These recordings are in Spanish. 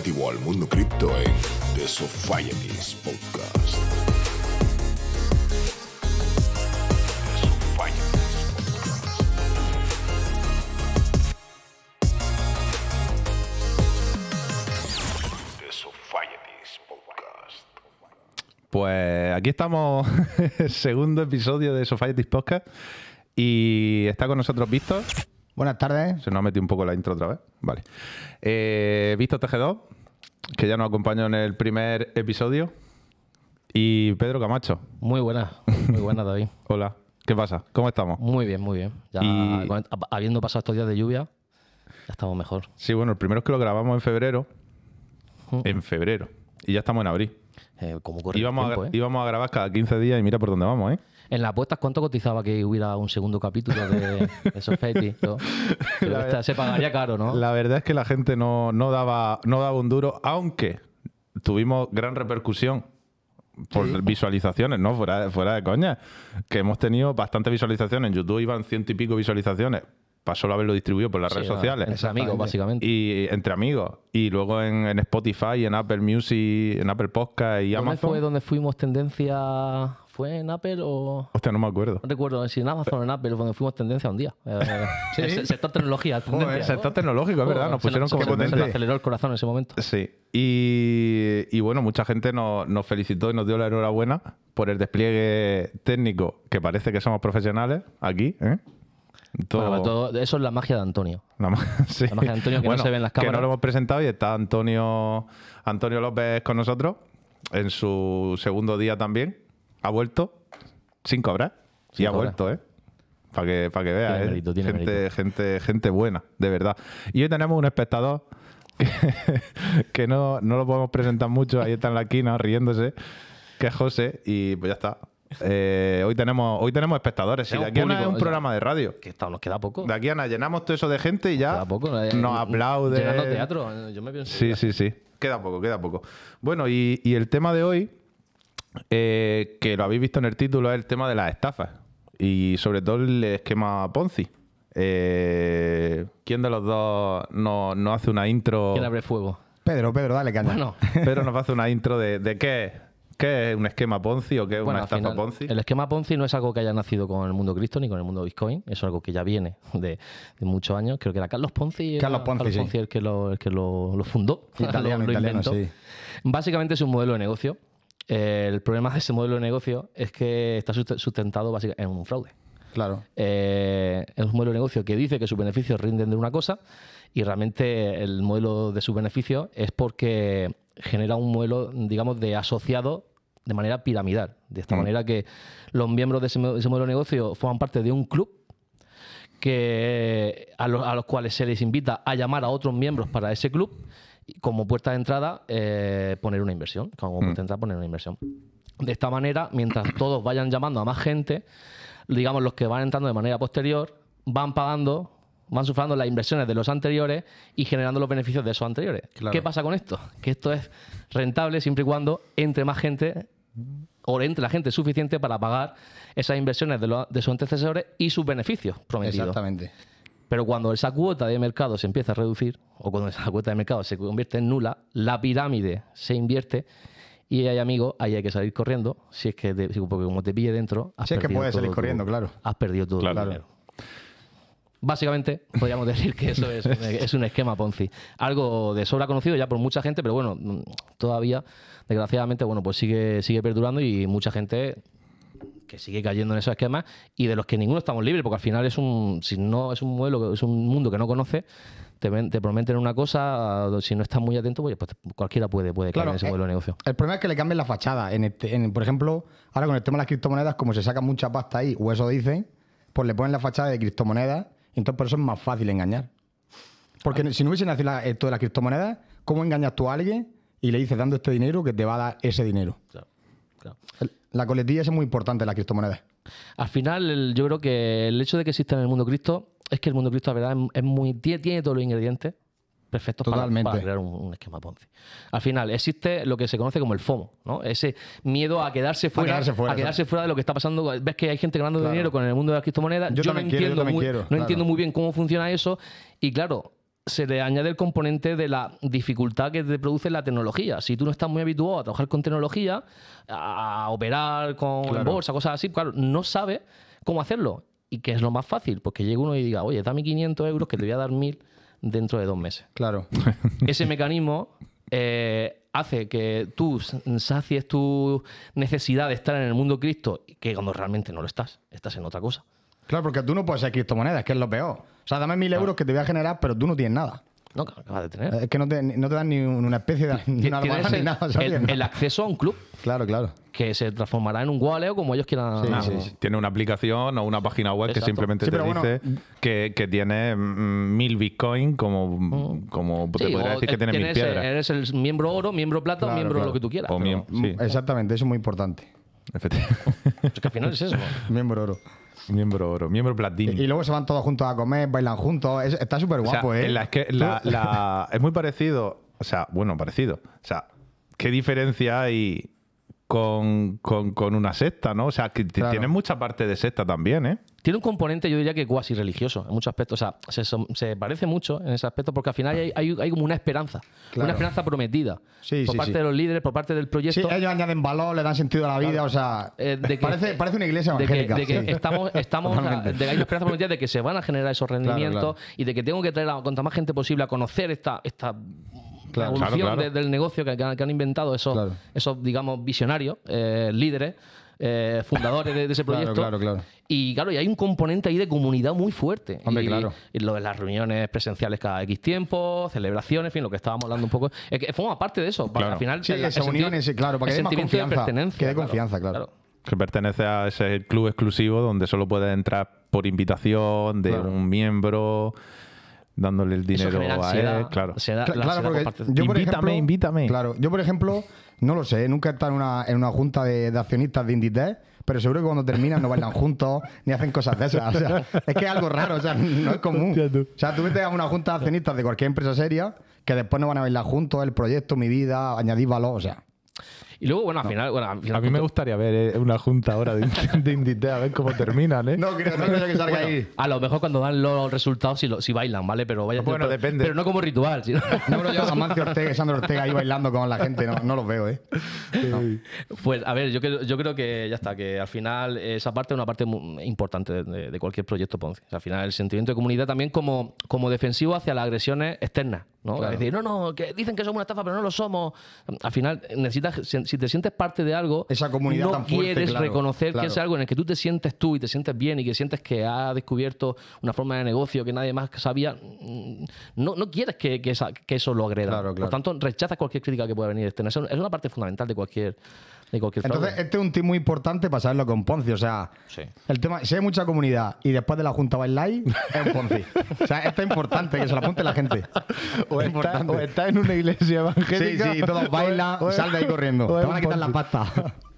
relativo al mundo cripto en The Societies Podcast. The Societies Podcast. Pues aquí estamos, segundo episodio de Societies Podcast. Y está con nosotros Víctor. Buenas tardes. Se nos ha metido un poco la intro otra vez. Vale. Eh, Víctor TG2, que ya nos acompañó en el primer episodio. Y Pedro Camacho. Muy buena, muy buena, David. Hola. ¿Qué pasa? ¿Cómo estamos? Muy bien, muy bien. Ya Y- habiendo pasado estos días de lluvia, ya estamos mejor. Sí, bueno, el primero es que lo grabamos en febrero. Mm. En febrero. Y ya estamos en abril. Eh, como corre el Íbamos, tiempo, a, ¿eh? íbamos a grabar cada 15 días y mira por dónde vamos, ¿eh? En las apuestas, ¿cuánto cotizaba que hubiera un segundo capítulo de, de esta se pagaría caro, ¿no? La verdad es que la gente no, no daba, no daba un duro, aunque tuvimos gran repercusión por visualizaciones, ¿no? Fuera, de- fuera de coña. Que hemos tenido bastantes visualizaciones. En YouTube iban ciento y pico visualizaciones. Para solo haberlo distribuido por las Sí, redes sociales. Entre amigos, básicamente. Y entre amigos. Y luego en, en Spotify, en Apple Music, en Apple Podcast y ¿Dónde Amazon. fue donde fuimos tendencia? ¿Fue en Apple o...? Hostia, no me acuerdo. No recuerdo si en Amazon o en Apple donde fuimos tendencia un día. Eh, el sector tecnología, tendencia. El sector tecnológico, es verdad. Nos Se pusieron se como se nos potente. aceleró el corazón en ese momento. Sí. Y, y bueno, mucha gente nos, nos felicitó y nos dio la enhorabuena por el despliegue técnico, que parece que somos profesionales aquí. ¿eh? Todo- Bueno, todo- eso es la magia de Antonio. la ma- sí. la magia de Antonio que no se ve en las Que no cámaras. lo hemos presentado y está Antonio, Antonio López con nosotros en su segundo día también. Ha vuelto sin cobrar. y Sin ha cobrar. vuelto, ¿eh? Para que, para que veas, Tiene ¿eh? tiene gente, mérito. gente, gente buena, de verdad. Y hoy tenemos un espectador que, que no, no lo podemos presentar mucho, ahí está en la esquina riéndose, que es José, y pues ya está. Eh, hoy tenemos hoy tenemos espectadores. Si de aquí a nada es un programa de radio. Que está- nos queda poco. De aquí a nada llenamos todo eso de gente y ya Queda poco. eh, nos aplaude. Llenando teatro. Yo me pienso. Sí, sí, sí. Queda poco, queda poco. Bueno, y, y el tema de hoy, eh, que lo habéis visto en el título, es el tema de las estafas. Y sobre todo el esquema Ponzi. Eh, ¿Quién de los dos nos, nos hace una intro? ¿Quién abre fuego? Pedro, Pedro, dale caña. Bueno, Pero nos hace una intro de, de qué, es. Qué es un esquema Ponzi o qué es bueno, una estafa final, Ponzi. el esquema Ponzi no es algo que haya nacido con el mundo cripto ni con el mundo Bitcoin. Es algo que ya viene de, de muchos años. Creo que era Carlos Ponzi. Carlos Ponzi, sí. el que lo, el que lo, lo fundó. Italiano, lo, italiano, inventó. sí. Básicamente es un modelo de negocio. El problema de ese modelo de negocio es que está sust- sustentado básicamente en un fraude. Claro. Eh, es un modelo de negocio que dice que sus beneficios rinden de una cosa y realmente el modelo de sus beneficios es porque genera un modelo, digamos, de asociado de manera piramidal. De esta manera que los miembros de ese, mo- ese modelo de negocio forman parte de un club que a, los- a los cuales se les invita a llamar a otros miembros para ese club y como puerta de entrada eh, poner una inversión. Como puerta de entrada poner una inversión. De esta manera, mientras todos vayan llamando a más gente, digamos, los que van entrando de manera posterior van pagando, van sufragando las inversiones de los anteriores y generando los beneficios de esos anteriores. Claro. ¿Qué pasa con esto? Que esto es rentable siempre y cuando entre más gente o entre la gente suficiente para pagar esas inversiones de, los- de sus antecesores y sus beneficios prometidos. Exactamente. Pero cuando esa cuota de mercado se empieza a reducir, o cuando esa cuota de mercado se convierte en nula, la pirámide se invierte y hay amigos, ahí hay que salir corriendo, si es que, te- porque como te pille dentro, has Si es que puedes salir tu- corriendo, claro. Has perdido todo Claro. tu dinero. Básicamente, podríamos decir que eso es un, es un esquema Ponzi. Algo de sobra conocido ya por mucha gente, pero bueno, todavía, desgraciadamente, bueno, pues sigue, sigue perdurando y mucha gente que sigue cayendo en esos esquemas y de los que ninguno estamos libres, porque al final es un, si no es un modelo, es un mundo que no conoce, te, prometen una cosa, si no estás muy atento, pues, pues cualquiera puede, puede caer en ese eh, modelo de negocio. El problema es que le cambien la fachada. En este- en- por ejemplo, ahora con el tema de las criptomonedas, como se saca mucha pasta ahí, o eso dicen, pues le ponen la fachada de criptomonedas, entonces por eso es más fácil engañar. Porque si no hubiese nacido la- esto de las criptomonedas, ¿cómo engañas tú a alguien y le dices dando este dinero que te va a dar ese dinero? Claro, claro. La coletilla es muy importante en las criptomonedas. Al final, yo creo que el hecho de que exista en el mundo cripto es que el mundo cripto, la verdad, es- es muy, tiene, tiene todos los ingredientes perfectos para- Totalmente. Para, crear un, un esquema Ponzi. Al final, existe lo que se conoce como el FOMO, ¿no? Ese miedo a quedarse fuera, quedarse fuera, a quedarse fuera de lo que está pasando. Ves que hay gente ganando Claro. dinero con el mundo de las criptomonedas. Yo no también quiero, yo entiendo muy, quiero, no claro. entiendo muy bien cómo funciona eso. Y claro, se le añade el componente de la dificultad que te produce la tecnología. Si tú no estás muy habituado a trabajar con tecnología, a operar con bolsa, cosas así, claro, no sabes cómo hacerlo. ¿Y qué es lo más fácil? Pues que llegue uno y diga, oye, dame 500 euros que te voy a dar 1000 dentro de dos meses. Claro. Ese mecanismo eh, hace que tú sacies tu necesidad de estar en el mundo cripto, que cuando realmente no lo estás, estás en otra cosa. Claro, porque tú no puedes ser criptomonedas, que es lo peor. O sea, dame mil euros que te voy a generar, pero tú no tienes nada. No, que acabas de tener. Es que no te, no te dan ni una especie de ni una Tienes almohada ni el, nada. ¿sabes? el- el acceso a un club Claro, claro. que se transformará en un wallet o como ellos quieran. Sí, Ah, sí, sí. Tiene una aplicación o una página web que simplemente Sí, te bueno, dice que, que tiene mm, mil bitcoin como, como te podría decir que tiene mil piedras. Eres el miembro oro, miembro plata o miembro claro. lo que tú quieras. O pero- miem- sí, Exactamente, eso es muy importante. efectivamente. Es que al final es eso. Miembro oro. Miembro oro, miembro platino. Y luego se van todos juntos a comer, bailan juntos. Es- está súper O sea, guapo, ¿eh? la- es que la- la- es muy parecido, o sea, bueno, parecido. O sea, ¿qué diferencia hay con, con- con una secta, no? O sea, que Claro. tiene mucha parte de secta también, ¿eh? Tiene un componente, yo diría que cuasi religioso en muchos aspectos. O sea, se, se parece mucho en ese aspecto porque al final hay, hay- hay como una esperanza. Claro. Una esperanza prometida. Sí, por sí, parte sí. de los líderes, por parte del Sí, proyecto. ellos añaden valor, le dan sentido a la vida, o sea, Eh, de que- parece, parece una iglesia de que, evangélica. de que sí. estamos, estamos o sea, Totalmente. de que hay una esperanza prometida de que se van a generar esos rendimientos claro. y de que tengo que traer a cuanta más gente posible a conocer esta, esta Claro, evolución claro, claro. de- del negocio que, que han, que han inventado esos, Claro. esos digamos, visionarios, eh, líderes, eh, fundadores de, de ese Claro, proyecto. claro, claro. Y claro, y hay un componente ahí de comunidad muy fuerte. Hombre, y, claro. y lo de las reuniones presenciales cada X tiempo, celebraciones, en fin, lo que estábamos hablando un poco. Es que forma parte de eso. Claro. Al final, Sí, el- esa unión, ese, claro, para que haya más sentimiento de confianza, pertenencia, que dé confianza, claro. Que pertenece a ese club exclusivo donde solo puedes entrar por invitación de Claro. un miembro, dándole el Eso dinero a ansiedad, él. Claro. ansiedad- Claro, ansiedad porque por yo, por Invítame, ejemplo, invítame. Claro, yo, por ejemplo, no lo sé, nunca he estado en una, en una junta de, de accionistas de Inditex, pero seguro que cuando terminan no bailan juntos ni hacen cosas de esas. O sea, es que es algo raro, o sea, no es común. O sea, tú metes a una junta de accionistas de cualquier empresa seria que después no van a bailar juntos, el proyecto, mi vida, añadir valor, o sea. Y luego, bueno, al final. Bueno, al final A mí me gustaría ver eh, una junta ahora de, de Inditex, a ver cómo terminan, ¿eh? No creo, no creo que salga Bueno, ahí. a lo mejor cuando dan los resultados si, lo- si bailan, ¿vale? Pero vaya Bueno, pero, depende. Pero no como ritual, sino- No creo yo a Mancio Ortega y Sandro Ortega ahí bailando con la gente, no, no los veo, ¿eh? Pues a ver, yo creo, yo creo que ya está, que al final esa parte es una parte muy importante de, de- de cualquier proyecto Ponzi. O sea, al final el sentimiento de comunidad también como, como defensivo hacia las agresiones externas. ¿No? Claro. Decir, no, no, que dicen que somos una estafa, pero no lo somos. Al final necesitas, si te sientes parte de algo, Esa comunidad no tan fuerte, quieres claro, reconocer claro. que es algo en el que tú te sientes tú y te sientes bien y que sientes que has descubierto una forma de negocio que nadie más sabía. mm, No, no quieres que, que esa- que eso lo agreda. Por tanto, rechazas cualquier crítica que pueda venir Es una parte fundamental de cualquier, de cualquier fraude. Entonces, este es un tip muy importante para saberlo con Ponzi. O sea, Sí. el tema, si hay mucha comunidad y después de la Junta bailáis, es un Ponzi. O sea, esto es importante, que se lo apunte la gente. O Es está, importante. o está en una iglesia Sí, evangélica. sí, y todos bailan, sal de ahí corriendo. Te van a quitar la pasta.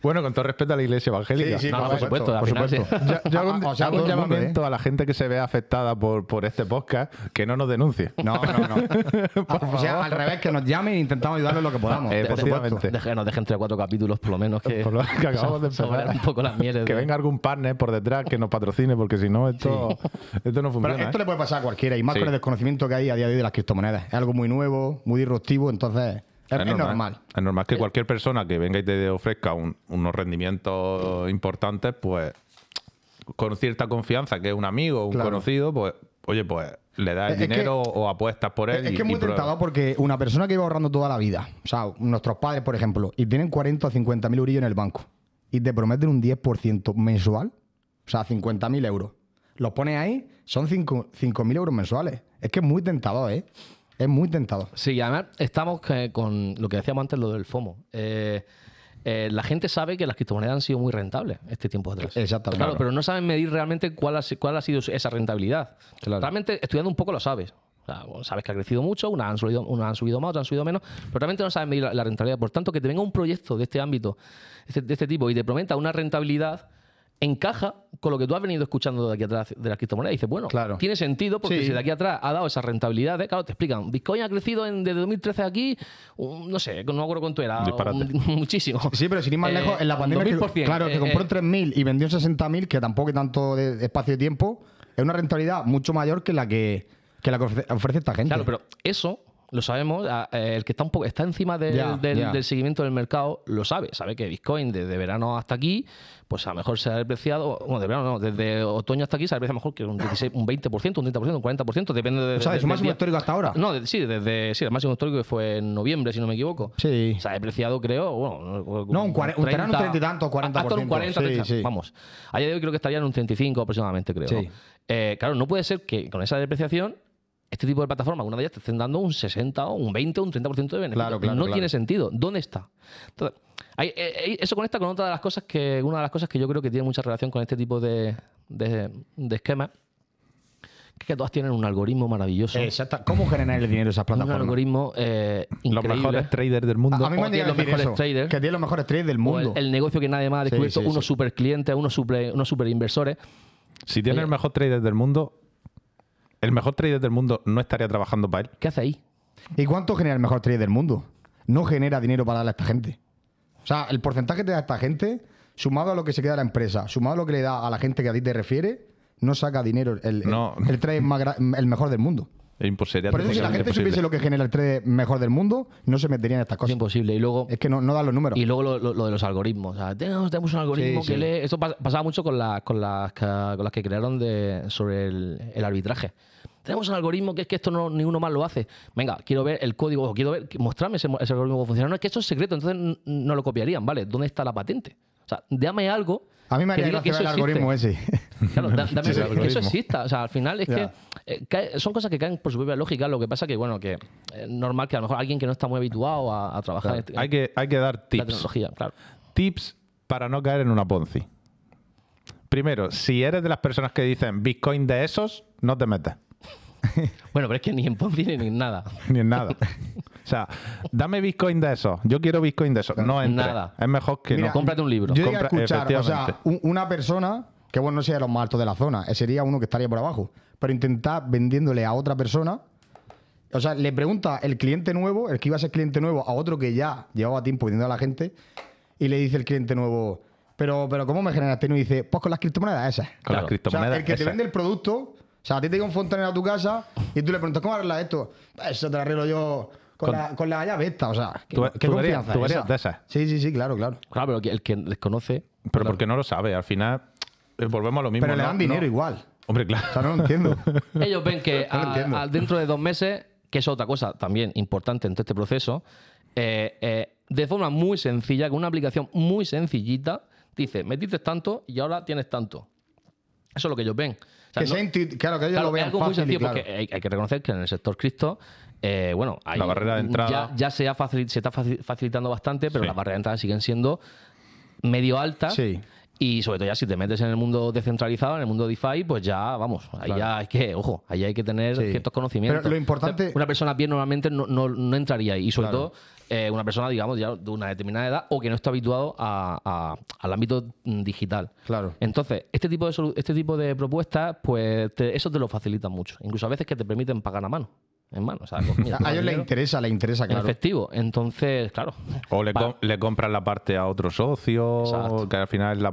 Bueno, con todo respeto a la iglesia evangélica. Sí, sí, No, por supuesto, por supuesto. Yo, hago un, Ah, o sea, hago un el mundo, llamamiento ¿eh? a la gente que se vea afectada por, por este podcast que no nos denuncie. No, no, no. Ah, o sea, al revés, que nos llamen e intentamos ayudarles lo que podamos. Eh, por supuesto. efectivamente. Deje- nos dejen tres o cuatro capítulos, por lo menos, que, Por lo que acabamos de empezar. un poco las mieles. Que venga algún partner por detrás que nos patrocine, porque si no, esto, esto no funciona. Pero esto ¿eh? le puede pasar a cualquiera, y más Sí. con el desconocimiento que hay a día de hoy de las criptomonedas. Es algo muy nuevo, muy disruptivo, entonces es, es normal. Es normal que cualquier persona que venga y te ofrezca un- unos rendimientos importantes, pues con cierta confianza, que es un amigo, un Claro. conocido, pues, oye, pues le das el que- dinero o apuestas por él. Es y- que es muy tentador porque una persona que iba ahorrando toda la vida, o sea, nuestros padres, por ejemplo, y tienen 40 o 50 mil eurillos en el banco y te prometen un 10% mensual, o sea, 50 mil euros. Los pones ahí, son 5 mil euros mensuales. Es que es muy tentador, ¿eh? Es muy tentador. Sí, y además estamos eh, con lo que decíamos antes, lo del FOMO. Eh, eh, la gente sabe que las criptomonedas han sido muy rentables este tiempo atrás. Exactamente. Claro, Claro. pero no saben medir realmente cuál ha, cuál ha sido esa rentabilidad. Claro. Realmente estudiando un poco lo sabes. O sea, bueno, sabes que ha crecido mucho, unas han, subido, unas han subido más, otras han subido menos, pero realmente no sabes medir la, la rentabilidad. Por tanto, que te venga un proyecto de este ámbito, este- de este tipo, y te prometa una rentabilidad, encaja con lo que tú has venido escuchando de aquí atrás de la criptomoneda. Y dices, bueno, Claro. tiene sentido porque Sí. si de aquí atrás ha dado esas rentabilidades, claro, te explican. Bitcoin ha crecido en, desde 2013 aquí, un- no sé, no me acuerdo cuánto era, un- muchísimo. Sí, pero sin ir más Eh, lejos, en la pandemia, que, 2000%, claro, que eh, compró eh, en 3.000 y vendió en 60.000, que tampoco hay tanto de espacio de tiempo, es una rentabilidad mucho mayor que la que Que la que ofrece, ofrece esta gente. Claro, pero eso lo sabemos, eh, el que está un poco está encima del, seguimiento del mercado lo sabe, sabe que Bitcoin desde verano hasta aquí, pues a lo mejor se ha depreciado, bueno, de verano no, desde otoño hasta aquí se ha depreciado mejor que un, 16, un 20%, un 30%, un 40%, depende de... O sea, de su máximo día. histórico hasta ahora. No, de- sí, desde sí, el máximo histórico que fue en noviembre, si no me equivoco. Sí. Se ha depreciado, creo, bueno, No, un cuare- un terreno, un 30 y tanto, 40%. Hasta un 40, Sí, 30, sí. vamos. A día de hoy creo que estaría en un 35 aproximadamente, creo. Sí. ¿no? Eh, claro, no puede ser que con esa depreciación este tipo de plataformas, una de ellas te estén dando un 60 o un 20 o un 30% de beneficio. Claro, claro, no claro. tiene sentido. ¿Dónde está? Entonces, hay- eh, eh, eso conecta con otra de las cosas que, una de las cosas que yo creo que tiene mucha relación con este tipo de, de, de esquemas, que es que todas tienen un algoritmo maravilloso. Exacto. ¿Cómo generar el dinero esas un plataformas? algoritmo eh, Los increíble. mejores traders del A, mundo. a mí me han los decir mejores eso, traders. Que tiene los mejores traders del mundo. el, el negocio que nadie más ha Sí, descubierto, sí, unos sí. super clientes, unos super, unos super inversores. Si tiene Oye. el mejor trader del mundo, el mejor trader del mundo no estaría trabajando para él. ¿Qué hace ahí? ¿Y cuánto genera el mejor trader del mundo? No genera dinero para darle a esta gente. O sea, el porcentaje que te da esta gente, sumado a lo que se queda la empresa, sumado a lo que le da a la gente que a ti te refiere, no saca dinero el, el, No. el trader más el mejor del mundo. Es imposible. Por eso, si la gente supiese lo que genera el trader mejor del mundo, no se metería en estas Es cosas. imposible. Y luego, Es que no, no dan los números. y luego lo, lo- lo de los algoritmos. O sea, tenemos, tenemos un algoritmo Sí, que sí. lee. Esto pas- pasaba mucho con, la- con, las, que, con las que crearon de, sobre el, el arbitraje. Tenemos un algoritmo que es que esto no, ni uno más lo hace. Venga, quiero ver el código, o quiero ver, mostrarme ese, ese algoritmo que funciona. No, es que esto es secreto, entonces no lo copiarían, ¿vale? ¿Dónde está la patente? O sea, dame algo. A mí me que haría que gracia ver el algoritmo ese. Claro, da- dame Sí, el que eso exista. O sea, al final es Ya. que eh, cae- son cosas que caen por su propia lógica. Lo que pasa que, bueno, que es normal que a lo mejor alguien que no está muy habituado a, a trabajar en este- Hay que, hay que dar la tips. tecnología, claro. Tips para no caer en una Ponzi. Primero, si eres de las personas que dicen Bitcoin de esos, no te metes. Bueno, pero es que ni en Ponzi ni en nada. Ni en nada. o sea, dame Bitcoin de esos. Yo quiero Bitcoin de esos. No entres. Nada. Es mejor que Mira, no. Cómprate un libro. Yo llegué a Compra- escuchar, o sea, efectivamente. un- una persona que bueno, no sería los más altos de la zona, eh, sería uno que estaría por abajo, pero intentar vendiéndole a otra persona, o sea, le pregunta el cliente nuevo, el que iba a ser cliente nuevo, a otro que ya llevaba tiempo vendiendo a la gente, y le dice el cliente nuevo, pero, pero ¿cómo me generaste? Y uno dice, pues con las criptomonedas esas. Con Claro. las O sea, criptomonedas. el que te esas. vende el producto, o sea, a ti te llega un fontanero a tu casa y tú le preguntas, ¿cómo arreglas esto? Eso te lo arreglo yo con, Con- la, con la llave esta, o sea, ¿qué, Tú- qué tú eres- confianza esa? de esas. Sí, sí, sí, claro, claro. Claro, pero el que desconoce. Pero porque no lo sabe. Al final, eh, volvemos a lo mismo. Pero le ¿no? dan dinero No. igual. Hombre, claro. O sea, no lo entiendo. Ellos ven que No a- a- dentro de dos meses, que es otra cosa también importante en todo este proceso, eh, eh, de forma muy sencilla, con una aplicación muy sencillita, dice, metiste tanto y ahora tienes tanto. Eso es lo que ellos ven. Sea, que no- sea intuit- claro, que ellos Claro, lo es vean algo muy fácil sencillo claro. porque hay, hay que reconocer que en el sector cripto, eh, bueno, hay- La barrera de entrada. Ya, ya se, ha facil- se está facil- facilitando bastante, pero Sí. las barreras de entrada siguen siendo medio altas. Sí. Y sobre todo ya si te metes en el mundo descentralizado, en el mundo DeFi, pues ya, vamos, ahí Claro. ya hay que, ojo, ahí hay que tener Sí. ciertos conocimientos. Pero lo importante- O sea, Una persona bien normalmente no, no- no entraría ahí. Y sobre Claro. todo eh, una persona, digamos, ya de una determinada edad o que no está habituado a- a- al ámbito mm, digital. Claro. Entonces, este tipo de, este tipo de propuestas, pues te- eso te lo facilita mucho. Incluso a veces que te permiten pagar a mano. En mano. O sea, pues, mira, A ellos les dinero interesa, les interesa, En claro. efectivo. Entonces, claro. O le, Va- com- le compran la parte a otro socio, Exacto. que al final es la,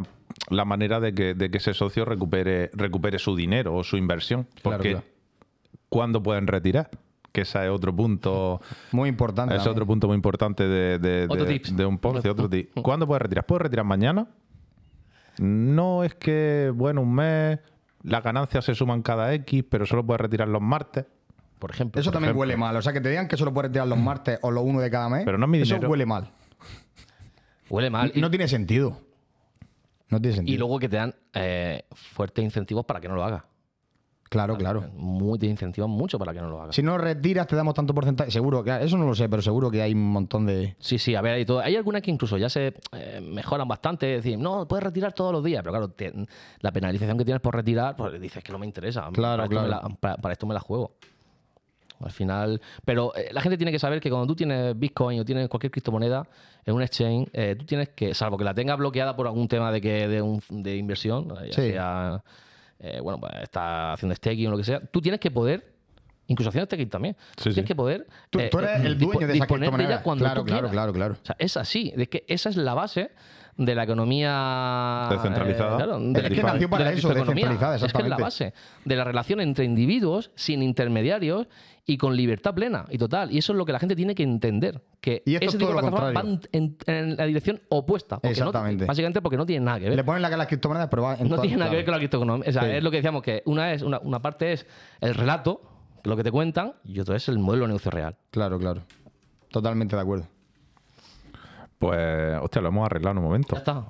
la manera de que, de que ese socio recupere, recupere su dinero o su inversión. Claro, Porque claro. ¿cuándo pueden retirar? Que ese es otro punto. Muy importante. Es también. otro punto muy importante de, de- Otro de- un Ponzi. Otro tip. ¿Cuándo puedes retirar? ¿Puedes retirar mañana? No es que, bueno, un mes, las ganancias se suman cada X, pero solo puedes retirar los martes. Por ejemplo. Eso por también ejemplo. huele mal. O sea, que te digan que solo puedes retirar los martes o los uno de cada mes. Pero no es mi Eso dinero. huele mal. Huele mal. Y- No tiene sentido. No tiene sentido. Y luego que te dan eh, fuertes incentivos para que no lo hagas. Claro, claro. Muy, te incentivan mucho para que no lo hagas. Si no retiras, te damos tanto porcentaje. Seguro que. Eso no lo sé, pero seguro que hay un montón de. Sí, sí, a ver, hay todo. Hay algunas que incluso ya se eh, mejoran bastante. Es decir, no, puedes retirar todos los días. Pero claro, te- la penalización que tienes por retirar, pues dices que no me interesa. Claro, para Esto me claro. la, para, para esto me la juego. Al final. Pero eh, la gente tiene que saber que cuando tú tienes Bitcoin o tienes cualquier criptomoneda en un exchange, eh, tú tienes que, salvo que la tengas bloqueada por algún tema de que de, un- de inversión, ya Sí. sea. Eh, bueno, pues está haciendo staking o lo que sea, tú tienes que poder. Incluso haciendo staking también. Sí, tienes sí. que poder. Tú, eh, tú eres el dispo- dueño de esa de criptomoneda. cuando Claro, tú claro, quieras. claro, claro. O sea, es así. Es que esa es la base de la economía Descentralizada. eh, claro, de Es la que de nació para la eso, descentralizada, Es que es la exactamente. base de la relación entre individuos sin intermediarios y con libertad plena y total. Y eso es lo que la gente tiene que entender. Que Y esto ese es tipo de todo lo plataformas van en, en la dirección opuesta. porque no- Exactamente. básicamente porque no tienen nada que ver. Le ponen la cara a las criptomonedas, pero va en no tiene nada que ver con la criptoeconomía. O sea, Sí. es lo que decíamos que una es una, una parte es el relato, lo que te cuentan, y otro es el modelo de negocio real. Claro, claro. Totalmente de acuerdo. Pues, hostia, lo hemos arreglado en un momento. Ya está.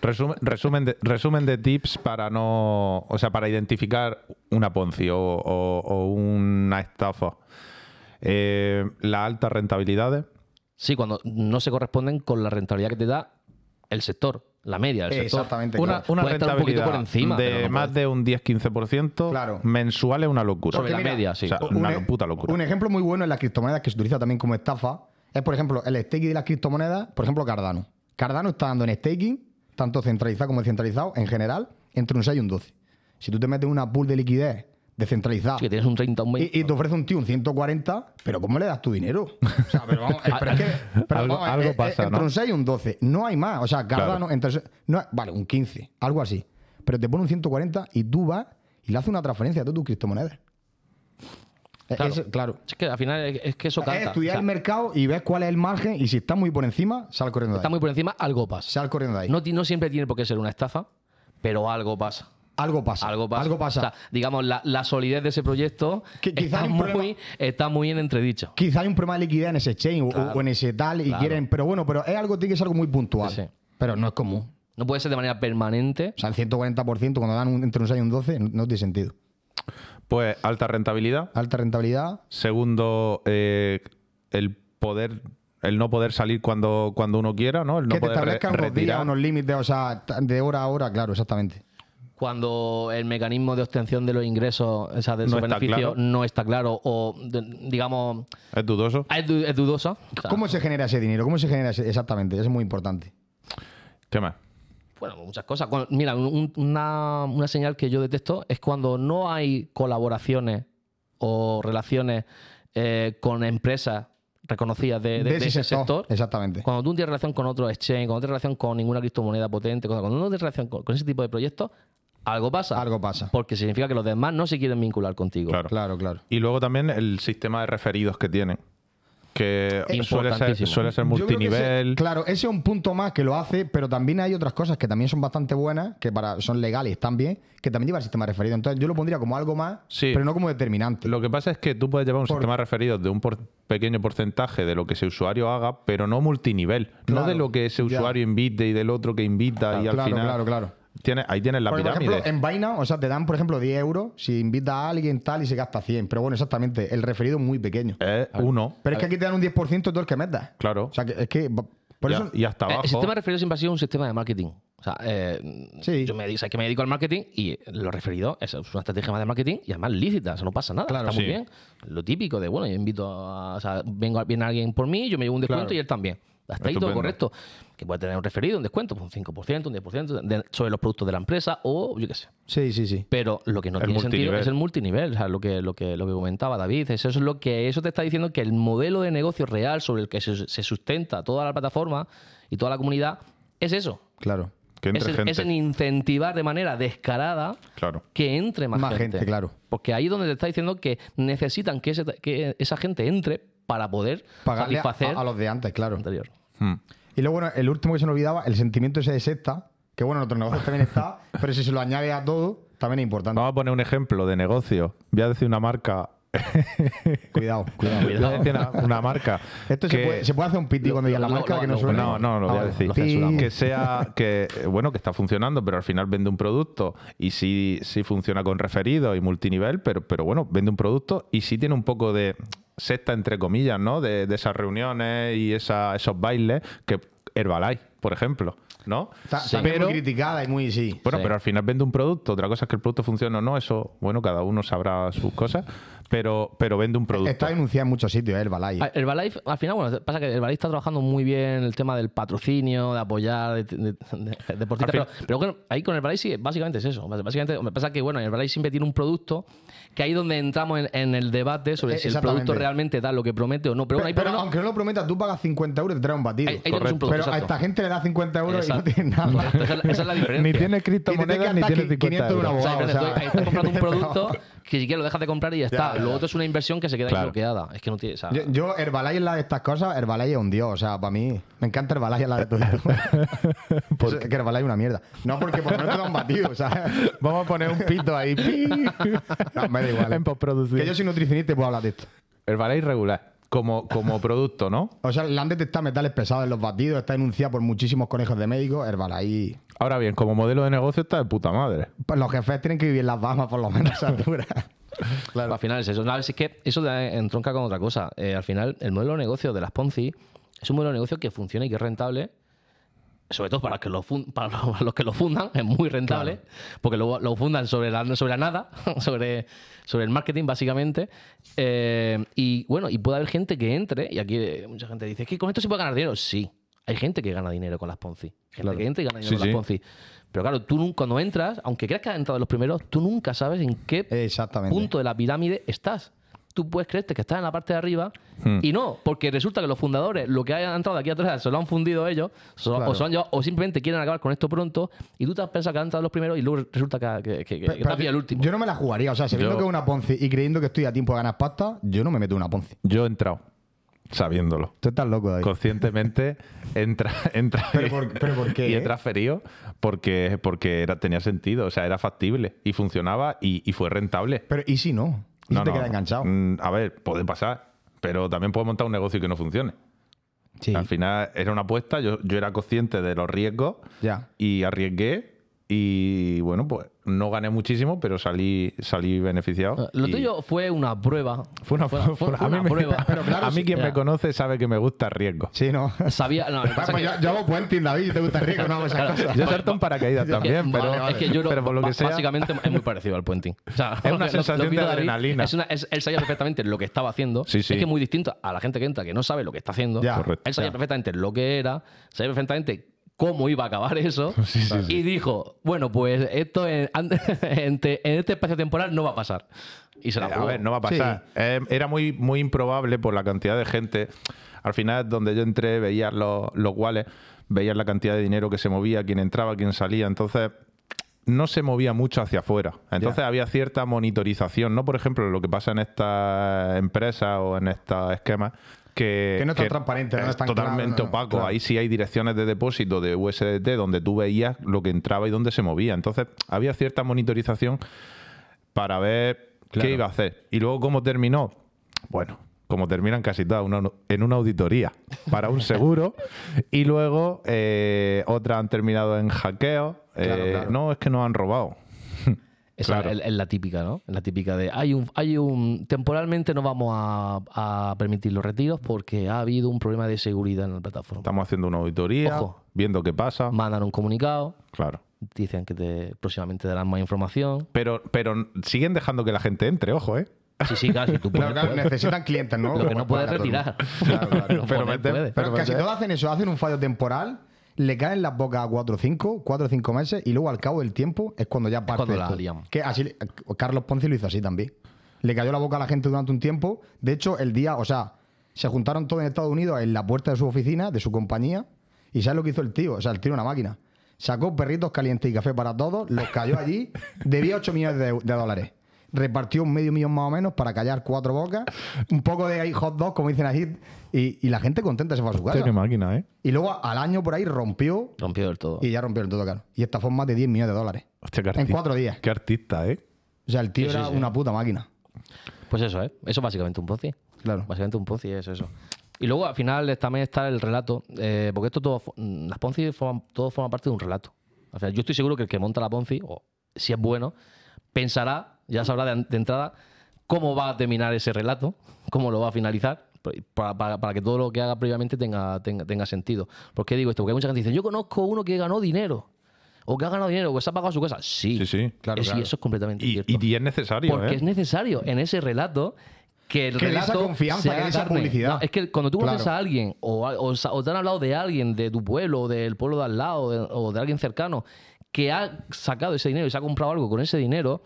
Resumen, resumen, de, resumen de tips para no. O sea, para identificar una Ponzi o, o- o una estafa. Eh, las altas rentabilidades. Sí, cuando no se corresponden con la rentabilidad que te da el sector, la media del sector. Exactamente. Una, claro. una Puede estar un poquito rentabilidad por encima, de no más de un 10-15% Claro. mensual es una locura. Sobre la mira, media, sí. O sea, Un una e- puta locura. Un ejemplo muy bueno en las criptomonedas que se utiliza también como estafa es, por ejemplo, el staking de las criptomonedas, por ejemplo, Cardano. Cardano está dando en staking, tanto centralizado como descentralizado, en general, entre un 6 y un 12. Si tú te metes en una pool de liquidez descentralizada Sí, que tienes un 30, un 20. y, y te ofrece un tío un 140, pero ¿cómo le das tu dinero? O sea, pero vamos, pero es que, pero Algo- vamos, algo eh, eh, pasa, Entre ¿no? un 6 y un 12. No hay más. O sea, Cardano, entre, no, vale, un 15, algo así. Pero te pone un 140 y tú vas y le haces una transferencia a todas tus criptomonedas. Eh, Claro. es- claro. Es que al final es, es que eso Es canta. estudiar O sea, el mercado y ves cuál es el margen y si está muy por encima, sal corriendo de está ahí. muy por encima, algo pasa. Sal corriendo de ahí. No siempre tiene por qué ser una estafa, pero algo pasa. Algo pasa. Algo pasa. Algo pasa. O sea, digamos, la, la solidez de ese proyecto Que quizá está, muy, problema- está muy en entredicho. Quizá hay un problema de liquidez en ese exchange o- Claro. o, en ese tal y Claro. quieren. Pero bueno, pero es algo, tiene que ser algo muy puntual. Sí, sí. Pero no es común. No puede ser de manera permanente. O sea, el 140% cuando dan un- entre un 6 y un 12 no, no tiene sentido. Pues alta rentabilidad. Alta rentabilidad. Segundo, eh, el poder, el no poder salir cuando, cuando uno quiera, ¿no? El no que te poder re- establezcan unos días, unos límites, o sea, de hora a hora, claro, exactamente. Cuando el mecanismo de obtención de los ingresos, o sea, de No esos está beneficios, claro. no está claro o, de- digamos, Es dudoso. es, du- es dudosa. O sea, ¿Cómo se genera ese dinero? ¿Cómo se genera ese? Exactamente, eso es muy importante. ¿Qué más? Bueno, muchas cosas. Cuando- mira, un- una, una señal que yo detesto es cuando no hay colaboraciones o relaciones eh, con empresas reconocidas de, de- de ese sector. Exactamente. Cuando tú no tienes relación con otro exchange, cuando no tienes relación con ninguna criptomoneda potente, cuando cuando no tienes relación con, con ese tipo de proyectos, algo pasa. Algo pasa. Porque significa que los demás no se quieren vincular contigo. Claro. Claro, claro. Y luego también el sistema de referidos que tienen. Que suele ser, suele ser ese- multinivel. claro, ese es un punto más que lo hace, pero también hay otras cosas que también son bastante buenas, que para, son legales también, que también lleva el sistema referido. Entonces yo lo pondría como algo más, Sí. pero no como determinante. Lo que pasa es que tú puedes llevar un Por- sistema de referidos de un por- pequeño porcentaje de lo que ese usuario haga, pero no multinivel. No Claro, de lo que ese ya. usuario invite y del otro que invita y al claro, final. claro, claro. Tienes, ahí tienes la Porque, por pirámide. ejemplo, en Vaina, o sea, te dan, por ejemplo, 10 euros si invitas a alguien tal y se gasta 100. Pero bueno, exactamente, el referido es muy pequeño. Es uno, Pero es que aquí te dan un 10% de todo el que metas. claro. O sea, que es que. Por y, eso. y hasta Eh, abajo. El sistema de referidos siempre ha sido un sistema de marketing. O sea, eh, Sí. yo me, dedico- sabes que me dedico al marketing y lo referido es una estrategia más de marketing y además lícita, eso no pasa nada. Claro, está muy sí. bien. Lo típico de, bueno, yo invito a. O sea, vengo, viene alguien por mí, yo me llevo un descuento Claro. y él también. Hasta ahí todo correcto. Que puede tener un referido, un descuento, pues un 5%, un 10% de- sobre los productos de la empresa o yo qué sé. Sí, sí, sí. Pero lo que no El tiene sentido es el multinivel, o sea, lo que, lo que, lo que comentaba David. Eso es lo que eso te está diciendo que el modelo de negocio real sobre el que se, se sustenta toda la plataforma y toda la comunidad es eso. Claro. que entre Es, en- gente. es en incentivar de manera descarada Claro. que entre más, Más gente, claro. Porque ahí es donde te está diciendo que necesitan que, ese- que esa gente entre para poder Pagarle a, satisfacer a los de antes, claro. anterior. Hmm. Y luego, bueno, el último que se nos olvidaba, el sentimiento ese de secta, que bueno, en otros negocios también está, pero si se lo añade a todo, también es importante. Vamos a poner un ejemplo de negocio. Voy a decir una marca. Cuidado, cuidado. Voy a decir una, una marca. Esto que- se, puede, se puede hacer un piti cuando digas la no, marca no, que no no, suene. No, no, lo voy a vale. decir. Censuramos. Que sea, que, bueno, que está funcionando, pero al final vende un producto y sí, sí funciona con referido y multinivel, pero, pero bueno, vende un producto y sí tiene un poco de secta, entre comillas, ¿no? De, de esas reuniones y esa- esos bailes que Herbalife, por ejemplo, ¿no? Está, está muy pero, criticada y muy sí. bueno, Sí. pero al final vende un producto. Otra cosa es que el producto funcione o no. Eso, bueno, cada uno sabrá sus cosas. Pero, pero vende un producto. Está denunciada en muchos sitios, ¿eh? el Balay. Ah, Herbalife, al final, bueno, pasa que Herbalife está trabajando muy bien el tema del patrocinio, de apoyar de, de- de- deportistas. Pero, pero bueno, ahí con Herbalife sí, básicamente es eso. Básicamente, me pasa que, bueno, Herbalife siempre tiene un producto que ahí donde entramos en, en el debate sobre Eh, si el producto realmente da lo que promete o no. Pero, Pero, bueno, pero menos- aunque no lo prometas, tú pagas 50 euros y te traes un batido. Ahí- ahí un producto, pero a exacto. esta gente le da 50 euros y no Exacto. tiene nada. Esa es la, esa es la diferencia. Ni tiene criptomonedas ni tiene 50 500 de un euros. O sea, abogado, o sea, tú ahí estás comprando un producto que si quieres lo dejas de comprar y ya está. Ya, ya, Lo ya. otro es una inversión que se queda Claro. bloqueada. Es que no tiene. o sea, Yo, yo, Herbalife en la de estas cosas, Herbalife es un dios. O sea, para mí, me encanta Herbalife en la de todo esto. Que Herbalife es una mierda. No, porque por lo menos te da un batido, o sea. Vamos a poner un pito ahí. No, me da igual. En postproducción. Que yo soy nutricionista y puedo hablar de esto. El ballet irregular. Como, como producto, ¿no? O sea, le han detectado metales pesados en los batidos, está denunciada por muchísimos conejos de médicos. Herbalife. Ahora bien, como modelo de negocio está de puta madre. Pues los jefes tienen que vivir en las Bahamas por lo menos a esa altura. Al final es eso. No, es que eso da- entronca con otra cosa. Eh, al final, el modelo de negocio de las Ponzi es un modelo de negocio que funciona y que es rentable. Sobre todo para, que lo fun- para los- que lo fundan, es muy rentable, porque lo, lo fundan sobre la, sobre la nada, sobre, sobre el marketing, básicamente. Eh, y bueno, y puede haber gente que entre, y aquí eh, mucha gente dice, ¿es que con esto se puede ganar dinero? Sí, hay gente que gana dinero con las Ponzi. Gente que entra y gana dinero Sí, con las sí. Ponzi. Pero claro, tú cuando entras, aunque creas que has entrado de los primeros, tú nunca sabes en qué punto de la pirámide estás. Tú puedes creerte que estás en la parte de arriba Hmm. y no, porque resulta que los fundadores, lo que hayan entrado aquí atrás, se lo han fundido ellos, so- Claro. o, simplemente quieren acabar con esto pronto, y tú te has pensado que han entrado los primeros y luego resulta que, que, que- Pero- te el último. Yo no me la jugaría. O sea, sabiendo Yo- que es una Ponzi y creyendo que estoy a tiempo de ganar pasta, yo no me meto en una Ponzi. Yo he entrado, sabiéndolo. Tú estás loco, David. Conscientemente entra, entra ¿Pero por- pero por qué, y he eh? transferido porque, porque era, tenía sentido, o sea, era factible y funcionaba y, y fue rentable. Pero ¿y si no? ¿Y si te quedas enganchado? Mm, A ver, puede pasar, pero también puedo montar un negocio que no funcione. Sí. Al final era una apuesta, yo, yo era consciente de los riesgos Ya. y arriesgué y bueno, pues no gané muchísimo, pero salí, salí beneficiado. Lo y tuyo fue una prueba. fue una, fue- fue- fue a mí, una me- prueba. Pero claro, a mí quien ya. me conoce sabe que me gusta el riesgo. Sí, no. Sabía. No, lo que pasa Pues que- yo, yo hago puenting, David, y te gusta rico, no hago esas Claro. cosas. Yo salto en paracaídas también, Vale, pero, es que yo lo- pero por lo ba- que sea, básicamente es muy parecido al puenting. O sea, Es una lo- sensación lo de David adrenalina. Es una, es- él sabía perfectamente lo que estaba haciendo. Sí, sí. Es que es muy distinto a la gente que entra que no sabe lo que está haciendo. Ya. Correcto. Él sabía Ya. perfectamente lo que era, sabía perfectamente cómo iba a acabar eso. y dijo, bueno, pues esto en, an- en te- en este espacio temporal no va a pasar. Y se la Eh, a jugó. ver, no va a pasar. Eh, era muy, muy improbable por la cantidad de gente. Al final, donde yo entré, veías los, los wallets, veías la cantidad de dinero que se movía, quién entraba, quién salía. Entonces, no se movía mucho hacia afuera. Entonces, había cierta monitorización. No, por ejemplo, lo que pasa en estas empresas o en estos esquemas. Que, Que no es tan transparente, no es tan totalmente claro, opaco. claro. Ahí sí hay direcciones de depósito de USDT donde tú veías lo que entraba y dónde se movía. Entonces, había cierta monitorización para ver Claro. qué iba a hacer. Y luego, ¿cómo terminó? Bueno, como terminan casi todas, una- en una auditoría para un seguro. y luego, eh, otras han terminado en hackeo. Eh. No, es que nos han robado. Esa Claro. es, es la típica, ¿no? Es la típica de hay un, hay un temporalmente no vamos a, a permitir los retiros porque ha habido un problema de seguridad en la plataforma. Estamos haciendo una auditoría, Ojo. viendo qué pasa. Mandan un comunicado, Claro. dicen que te, próximamente darán más información. Pero, pero siguen dejando que la gente entre, ojo, ¿eh? Sí, sí, claro, si tú puedes, Claro, claro, puedes. necesitan clientes, ¿no? Lo que no puedes retirar. Claro, Pero puedes. Pero Pero casi todos hacen eso, hacen un fallo temporal, le caen las bocas a 4 o 5, 4 o 5 meses y luego al cabo del tiempo es cuando ya parte cuando de la. Que así, Carlos Ponce lo hizo así también. Le cayó la boca a la gente durante un tiempo. De hecho, el día, o sea, se juntaron todos en Estados Unidos en la puerta de su oficina, de su compañía, y ¿sabes lo que hizo el tío? O sea, el tío una máquina. Sacó perritos calientes y café para todos, los cayó allí, debía 8 millones de, de dólares. Repartió un medio millón más o menos para callar cuatro bocas, un poco de ahí hot dog, como dicen aquí, y, y la gente contenta se fue a su casa. Qué máquina, ¿eh? Y luego al año por ahí rompió Rompió del todo. y ya rompió el todo, claro. Y esta fue más de 10 millones de dólares. Hostia, qué En artista. cuatro días. Qué artista, ¿eh? O sea, el tío Sí, sí, era sí. una puta máquina. Pues eso, ¿eh? Eso es básicamente un Ponzi. Claro. Básicamente un Ponzi es eso. Y luego al final también está el relato, eh, porque esto todo, las Ponzi forman, todo forma parte de un relato. O sea, yo estoy seguro que el que monta la Ponzi, o si es bueno, pensará, ya sabrá de, de entrada cómo va a terminar ese relato, cómo lo va a finalizar, Para, para- para que todo lo que haga previamente tenga, tenga, tenga sentido. ¿Por qué digo esto? Porque hay mucha gente que dice, yo conozco uno que ganó dinero. O que ha ganado dinero, o que se ha pagado su casa. Sí, Sí, sí, claro, Es- claro. Y eso es completamente Y, cierto. y- es necesario, Porque ¿eh? es necesario en ese relato que el Que dé esa relato confianza, se que haga esa publicidad. No, es que cuando tú conoces Claro. a alguien o, o te han hablado de alguien de tu pueblo o del pueblo de al lado o de, o de alguien cercano que ha sacado ese dinero y se ha comprado algo con ese dinero,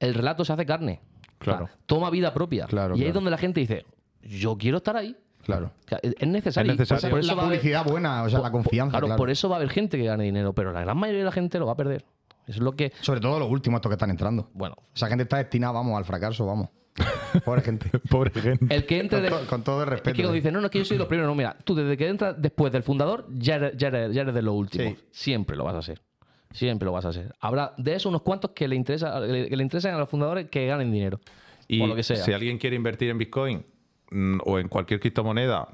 el relato se hace carne. Claro. O sea, toma vida propia. Claro, y ahí es claro. donde la gente dice, yo quiero estar ahí. Claro. O sea, Es es necesario. Es necesario. Por- por Es eso la haber- publicidad buena, o sea, la confianza. Claro, claro. por eso va a haber gente que gane dinero, pero la gran mayoría de la gente lo va a perder. Eso es lo que. Sobre todo los últimos estos que están entrando. Bueno, Esa gente está destinada, vamos, al fracaso, vamos. Pobre gente. Pobre gente. el que entre. Con de- to- con todo el respeto, Es que cuando eh. dicen, no, no, es que yo soy los primeros. No, mira, tú desde que entras después del fundador, ya eres, ya eres, ya eres de los últimos. Sí. Siempre lo vas a ser. Siempre lo vas a ser. Habrá de eso unos cuantos que le, interesa, que le interesan a los fundadores que ganen dinero. Y por lo que sea. si alguien quiere invertir en Bitcoin mm, o en cualquier criptomoneda,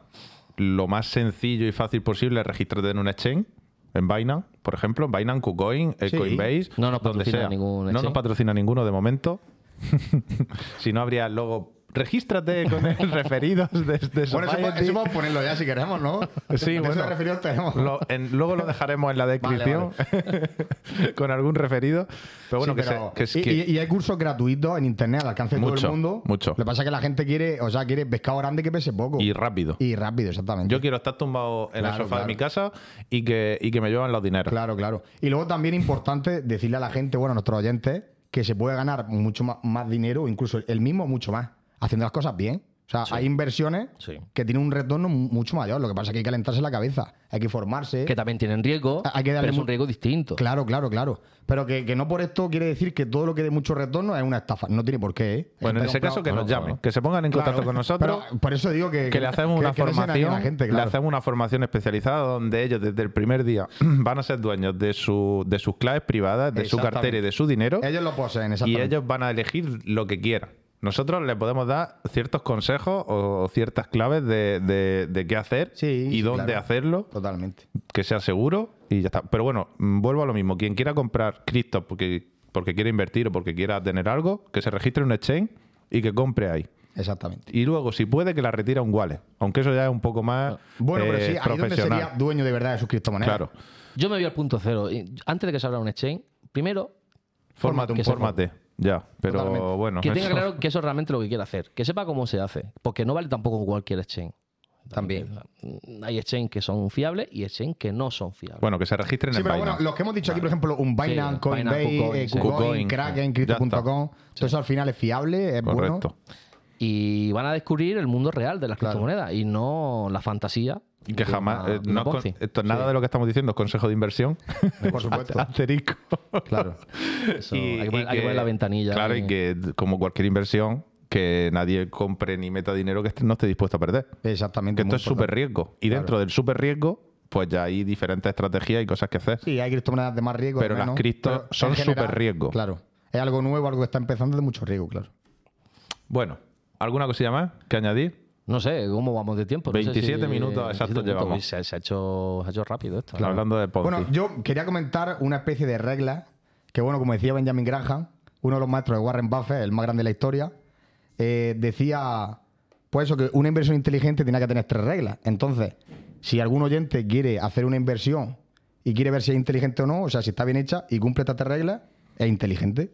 lo más sencillo y fácil posible es registrarte en un exchange. En Binance, por ejemplo, en Binance, KuCoin, eh, Sí. Coinbase, No nos donde sea. ningún No nos patrocina ninguno de momento. si no, habría luego. Regístrate con el referidos de, de Bueno, eso, eso podemos ponerlo ya si queremos, ¿no? Sí, bueno. esos referidos tenemos. Lo- en- luego lo dejaremos en la descripción con algún referido. Pero bueno, Sí, que, pero- se- que es y, que- y- y hay cursos gratuitos en internet al alcance de todo el mundo. mucho. Lo que pasa es que la gente quiere, o sea, quiere pescado grande que pese poco. y rápido. Y rápido, exactamente. Yo quiero estar tumbado en el Claro, sofá de mi casa y que, y que me llevan los dineros. Claro, claro. Y luego también importante decirle a la gente, bueno, a nuestros oyentes, que se puede ganar mucho más, más dinero, incluso el mismo mucho más, haciendo las cosas bien. O sea, hay inversiones Sí. que tienen un retorno mu- mucho mayor. Lo que pasa es que hay que calentarse la cabeza, hay que formarse. Que también tienen riesgo, Hay que darle pero es mu- un riesgo distinto. Claro, claro, claro. Pero que, que no por esto quiere decir que todo lo que dé mucho retorno es una estafa. No tiene por qué, ¿eh? Bueno, en ese caso que nos llamen, que se pongan en Claro. contacto con nosotros. Pero por eso digo que, que le hacemos una que formación, la gente, le hacemos una formación especializada donde ellos desde el primer día van a ser dueños de, su, de sus claves privadas, de su cartera y de su dinero Ellos lo poseen, y exactamente. ellos van a elegir lo que quieran. Nosotros les podemos dar ciertos consejos o ciertas claves de, de- de qué hacer Sí, y sí, dónde claro. hacerlo, Totalmente. que sea seguro y ya está. Pero bueno, mm, vuelvo a lo mismo. Quien quiera comprar cripto porque, porque quiere invertir o porque quiera tener algo, que se registre en un exchange y que compre ahí. Exactamente. Y luego, si puede, que la retire a un wallet. Aunque eso ya es un poco más Bueno, pero eh, sí, ahí donde profesional. sería dueño de verdad de sus criptomonedas. Claro. Yo me voy al punto cero. Antes de que se abra un exchange, primero, Fórmate, un fórmate. Ya, pero Totalmente. bueno. que tenga eso- claro que eso es realmente lo que quiere hacer. Que sepa cómo se hace. Porque no vale tampoco cualquier exchange. También. Hay exchange que son fiables y exchange que no son fiables. Bueno, que se registren Sí, en pero Binance. bueno, los que hemos dicho aquí, por ejemplo, un Binance, Sí, Coinbase, Binance, KuCoin, eh, sí. KuCoin, KuCoin, Kraken. Crypto.com, todo eso al final es fiable, es bueno. Correcto. Y van a descubrir el mundo real de las Claro. criptomonedas y no la fantasía. Y que de jamás. una- eh, no con- esto, nada de lo que estamos diciendo es consejo de inversión. Por supuesto. Asterisco. claro. Eso, hay, que poner, hay que poner la ventanilla. Claro, y que como cualquier inversión, que nadie compre ni meta dinero que esté- no esté dispuesto a perder. Exactamente. Que esto es súper riesgo. Y Claro. dentro del súper riesgo, pues ya hay diferentes estrategias y cosas que hacer. Sí, hay criptomonedas de más riesgo. Pero las criptos son súper riesgo. Claro. Es algo nuevo, algo que está empezando de mucho riesgo, claro. Bueno, ¿alguna cosilla más que añadir? No sé, ¿cómo vamos de tiempo? No sé 27 minutos 27 exactos llevamos. Se, se ha hecho, se ha hecho rápido esto. Hablando de Ponzi. Bueno, yo quería comentar una especie de regla que, bueno, como decía Benjamin Graham, uno de los maestros de Warren Buffett, el más grande de la historia, eh, decía, pues eso, que una inversión inteligente tiene que tener tres reglas. Entonces, si algún oyente quiere hacer una inversión y quiere ver si es inteligente o no, o sea, si está bien hecha y cumple estas tres reglas, es inteligente.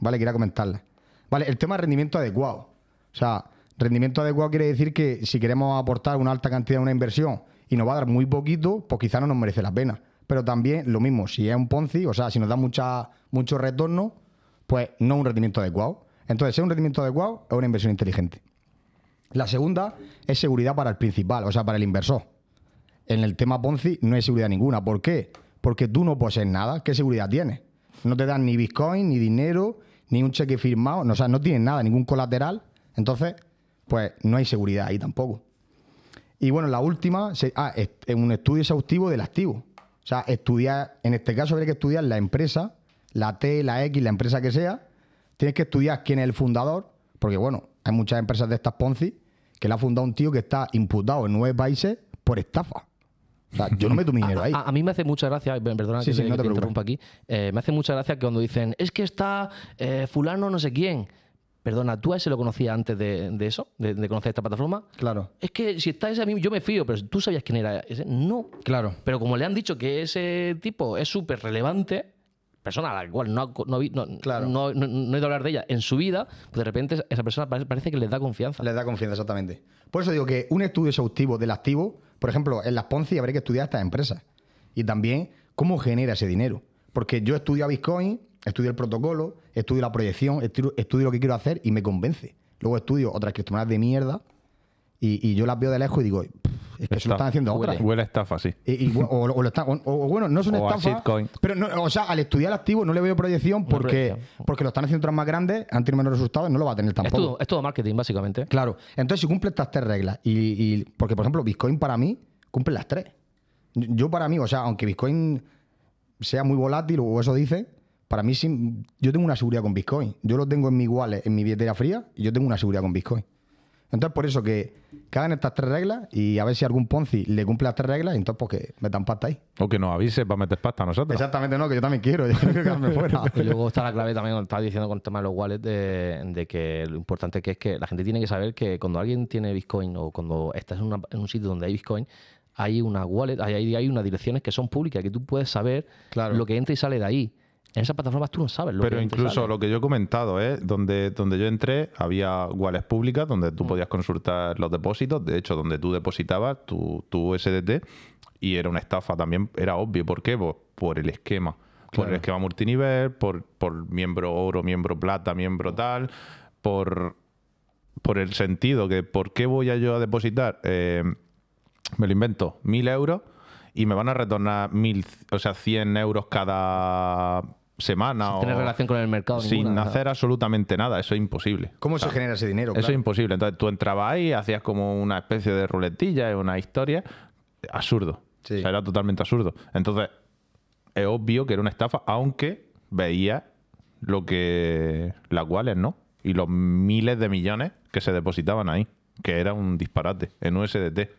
¿Vale? Quería comentarla. Vale, el tema de rendimiento adecuado. O sea, rendimiento adecuado quiere decir que si queremos aportar una alta cantidad de una inversión y nos va a dar muy poquito, pues quizá no nos merece la pena. Pero también lo mismo, si es un Ponzi, o sea, si nos da mucha, mucho retorno, pues no un rendimiento adecuado. Entonces, si es un rendimiento adecuado, es una inversión inteligente. La segunda es seguridad para el principal, o sea, para el inversor. En el tema Ponzi no hay seguridad ninguna. ¿Por qué? Porque tú no posees nada. ¿Qué seguridad tienes? No te dan ni Bitcoin, ni dinero, ni un cheque firmado. O sea, no tienes nada, ningún colateral. Entonces, pues no hay seguridad ahí tampoco. Y bueno, la última, se- ah, es es un estudio exhaustivo del activo. O sea, estudiar, en este caso habría que estudiar la empresa, la T, la X, la empresa que sea. Tienes que estudiar quién es el fundador, porque bueno, hay muchas empresas de estas Ponzi que la ha fundado un tío que está imputado en nueve países por estafa. O sea, yo no meto mi dinero ahí. A, a mí me hace mucha gracia, perdona Sí, que, sí, te, no te te interrumpa aquí, eh, me hace mucha gracia que cuando dicen, es que está eh, fulano no sé quién, perdona, ¿tú a ese lo conocías antes de, de eso? De, de conocer esta plataforma? Claro. Es que si está ese a mí, yo me fío, pero tú sabías quién era ese. No. Claro. Pero como le han dicho que ese tipo es súper relevante, persona a la cual no, no, no, Claro. no, he oído hablar de ella en su vida, pues de repente esa persona parece, parece que les da confianza. Les da confianza, exactamente. Por eso digo que un estudio exhaustivo del activo, por ejemplo, en las Ponzi habría que estudiar estas empresas. Y también cómo genera ese dinero. Porque yo estudio a Bitcoin, estudio el protocolo, estudio la proyección, estudio, estudio lo que quiero hacer y me convence. Luego estudio otras criptomonedas de mierda y, y yo las veo de lejos y digo, "Pff, es que eso lo están haciendo otras. Huele a estafa, sí. Y- y- o, o lo están- o- o bueno, no es una O a estafa. shitcoin. Pero, no, o sea, al estudiar el activo no le veo proyección porque, porque lo están haciendo otras más grandes, han tenido menos resultados y no lo va a tener Es tampoco. todo, es todo marketing, básicamente. Claro. Entonces, si cumple estas tres reglas, y, y- porque, por ejemplo, Bitcoin para mí cumple las tres. Yo para mí, o sea, aunque Bitcoin sea muy volátil o eso dice, para mí sí, yo tengo una seguridad con Bitcoin. Yo lo tengo en mi wallet, en mi billetera fría, y yo tengo una seguridad con Bitcoin. Entonces, por eso que, que hagan estas tres reglas y a ver si algún Ponzi le cumple las tres reglas, y entonces pues que metan pasta ahí. O que nos avise para meter pasta a nosotros. Exactamente, no, que yo también quiero, yo no quiero quedarme fuera. Y luego está la clave también, como estaba diciendo con el tema de los wallets, de, de que lo importante que es que la gente tiene que saber que cuando alguien tiene Bitcoin o cuando estás en, una- en un sitio donde hay Bitcoin, hay una wallet, hay, hay, hay unas direcciones que son públicas, que tú puedes saber Claro. lo que entra y sale de ahí. En esas plataformas tú no sabes lo Pero que incluso sale. lo que yo he comentado, ¿eh? donde, donde yo entré, había wallets públicas donde Mm. tú podías consultar los depósitos. De hecho, donde tú depositabas tu, tu USDT y era una estafa también. Era obvio. ¿Por qué? Pues por el esquema. Por el esquema multinivel, por, por miembro oro, miembro plata, miembro tal, por, por el sentido que ¿por qué voy a yo a depositar? eh, me lo invento, mil euros y me van a retornar mil, o sea, 100 euros cada semana. Sin o- tener relación con el mercado. Sin ninguna, hacer absolutamente nada, eso es imposible. ¿Cómo se genera ese dinero? Eso es imposible. Entonces tú entrabas ahí, hacías como una especie de ruletilla, una historia. Absurdo. Sí. O sea, era totalmente absurdo. Entonces, es obvio que era una estafa, aunque veía lo que. las cuales, ¿no? Y los miles de millones que se depositaban ahí. Que era un disparate en USDT.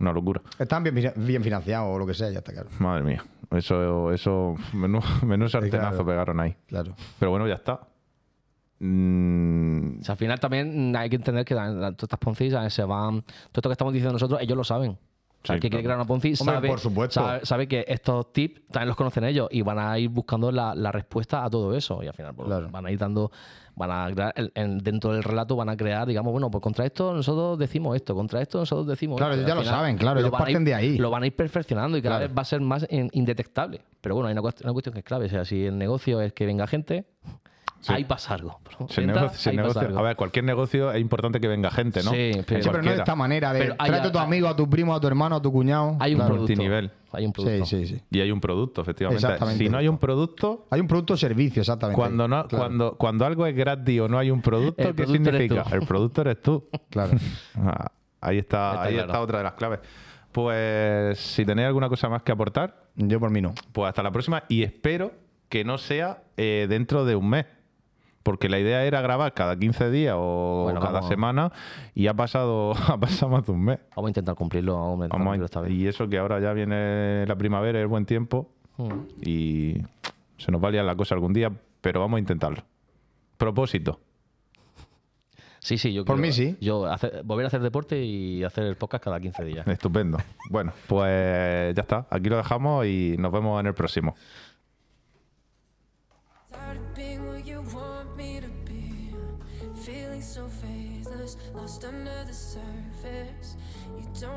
Una locura. Están bien, bien financiados o lo que sea, ya está claro. Madre mía. Eso, eso, menudo sartenazo claro. pegaron ahí. Claro. Pero bueno, ya está. Mm, O sea, al final también hay que entender que todas estas Ponzi ¿sabes? se van. Todo esto que estamos diciendo nosotros, ellos lo saben. O sea, Sí, el que quiere claro. crear una Ponzi Hombre, sabe, por supuesto. sabe, sabe que estos tips también los conocen ellos y van a ir buscando la, la respuesta a todo eso. Y al final pues, Claro. van a ir dando, van a crear, el- en- dentro del relato van a crear, digamos, bueno, pues contra esto nosotros decimos esto, contra esto nosotros decimos Claro, esto. ellos Y ya lo saben, claro, ellos ir- parten de ahí. Lo van a ir perfeccionando y cada Claro. vez va a ser más in- indetectable. Pero bueno, hay una, una cuestión que es clave. O sea, si el negocio es que venga gente, ahí pasa algo. si el Entra, negocio- si el ahí pasa algo. a ver, cualquier negocio es importante que venga gente, ¿no? Sí, pero- En Sí, pero no de esta manera de Pero hay- a tu amigo, a tu primo, a tu hermano, a tu cuñado. Hay un Claro. producto. Multinivel. Hay un producto. Sí, sí, sí. Y hay un producto, efectivamente. Exactamente. Si no hay un producto, Hay un producto o servicio, exactamente. cuando, no, Claro, cuando, cuando algo es gratis o no hay un producto, El ¿qué producto significa? El producto eres tú. Claro. Ah, ahí está, Está ahí claro. está otra de las claves. Pues si tenéis alguna cosa más que aportar, Yo por mí no. pues hasta la próxima y espero que no sea eh, dentro de un mes. Porque la idea era grabar cada 15 días o Bueno, cada vamos semana y ha pasado, ha pasado más de un mes. Vamos a intentar cumplirlo. Vamos a intentar Vamos a- cumplirlo esta vez. y eso que ahora ya viene la primavera, el buen tiempo Mm. y se nos va a liar la cosa algún día, pero vamos a intentarlo. Propósito. Sí, sí, yo Por quiero- mí sí. Yo hacer- volver a hacer deporte y hacer el podcast cada 15 días. Estupendo. Bueno, pues ya está. Aquí lo dejamos y nos vemos en el próximo. don't